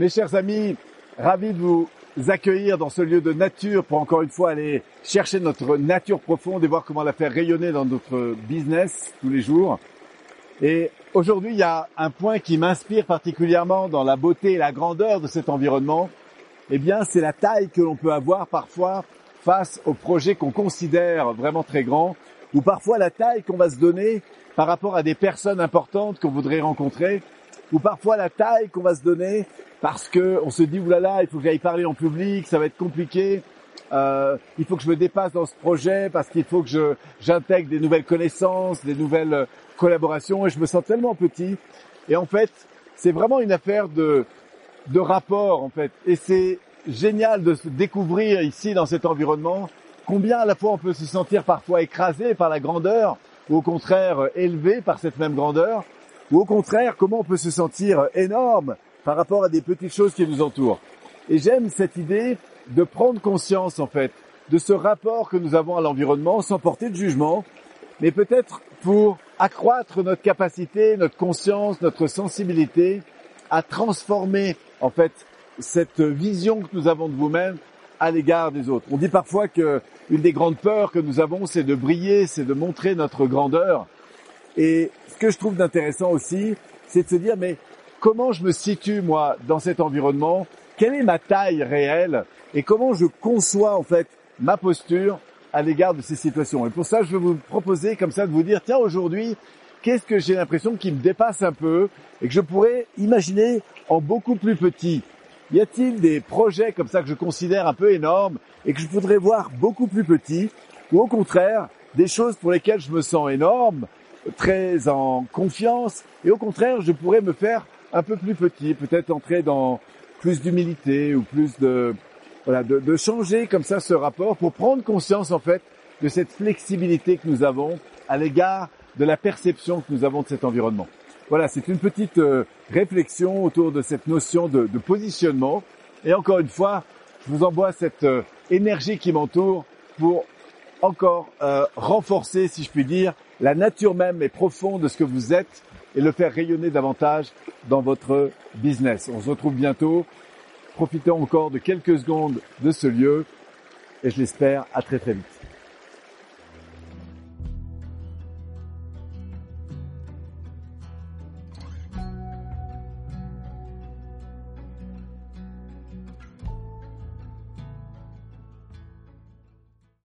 Mes chers amis, ravi de vous accueillir dans ce lieu de nature pour encore une fois aller chercher notre nature profonde et voir comment la faire rayonner dans notre business tous les jours. Et aujourd'hui, il y a un point qui m'inspire particulièrement dans la beauté et la grandeur de cet environnement. Eh bien, c'est la taille que l'on peut avoir parfois face aux projets qu'on considère vraiment très grands ou parfois la taille qu'on va se donner par rapport à des personnes importantes qu'on voudrait rencontrer ou parfois la taille qu'on va se donner parce que on se dit oulala, il faut que j'aille parler en public, ça va être compliqué. Euh, il faut que je me dépasse dans ce projet parce qu'il faut que je j'intègre des nouvelles connaissances, des nouvelles euh, collaborations et je me sens tellement petit. Et en fait, c'est vraiment une affaire de de rapport en fait. Et c'est génial de se découvrir ici dans cet environnement combien à la fois on peut se sentir parfois écrasé par la grandeur ou au contraire élevé par cette même grandeur ou au contraire comment on peut se sentir énorme par rapport à des petites choses qui nous entourent. Et j'aime cette idée de prendre conscience en fait de ce rapport que nous avons à l'environnement sans porter de jugement, mais peut-être pour accroître notre capacité, notre conscience, notre sensibilité à transformer en fait cette vision que nous avons de vous-même à l'égard des autres. On dit parfois que une des grandes peurs que nous avons, c'est de briller, c'est de montrer notre grandeur. Et ce que je trouve d'intéressant aussi, c'est de se dire, mais comment je me situe moi dans cet environnement, quelle est ma taille réelle? Et comment je conçois en fait ma posture à l'égard de ces situations? Et pour ça, je vais vous proposer comme ça de vous dire, tiens, aujourd'hui, qu'est-ce que j'ai l'impression qui me dépasse un peu et que je pourrais imaginer en beaucoup plus petit? Y a-t-il des projets comme ça que je considère un peu énormes et que je voudrais voir beaucoup plus petits ou au contraire, des choses pour lesquelles je me sens énorme, très en confiance et au contraire, je pourrais me faire un peu plus petit, peut-être entrer dans plus d'humilité ou plus de voilà de, de, changer comme ça ce rapport pour prendre conscience en fait de cette flexibilité que nous avons à l'égard de la perception que nous avons de cet environnement. Voilà, c'est une petite euh, réflexion autour de cette notion de, de, positionnement. Et encore une fois, je vous envoie cette euh, énergie qui m'entoure pour encore euh, renforcer, si je puis dire, la nature même et profonde de ce que vous êtes et le faire rayonner davantage dans votre business. On se retrouve bientôt. Profitons encore de quelques secondes de ce lieu et je l'espère à très très vite.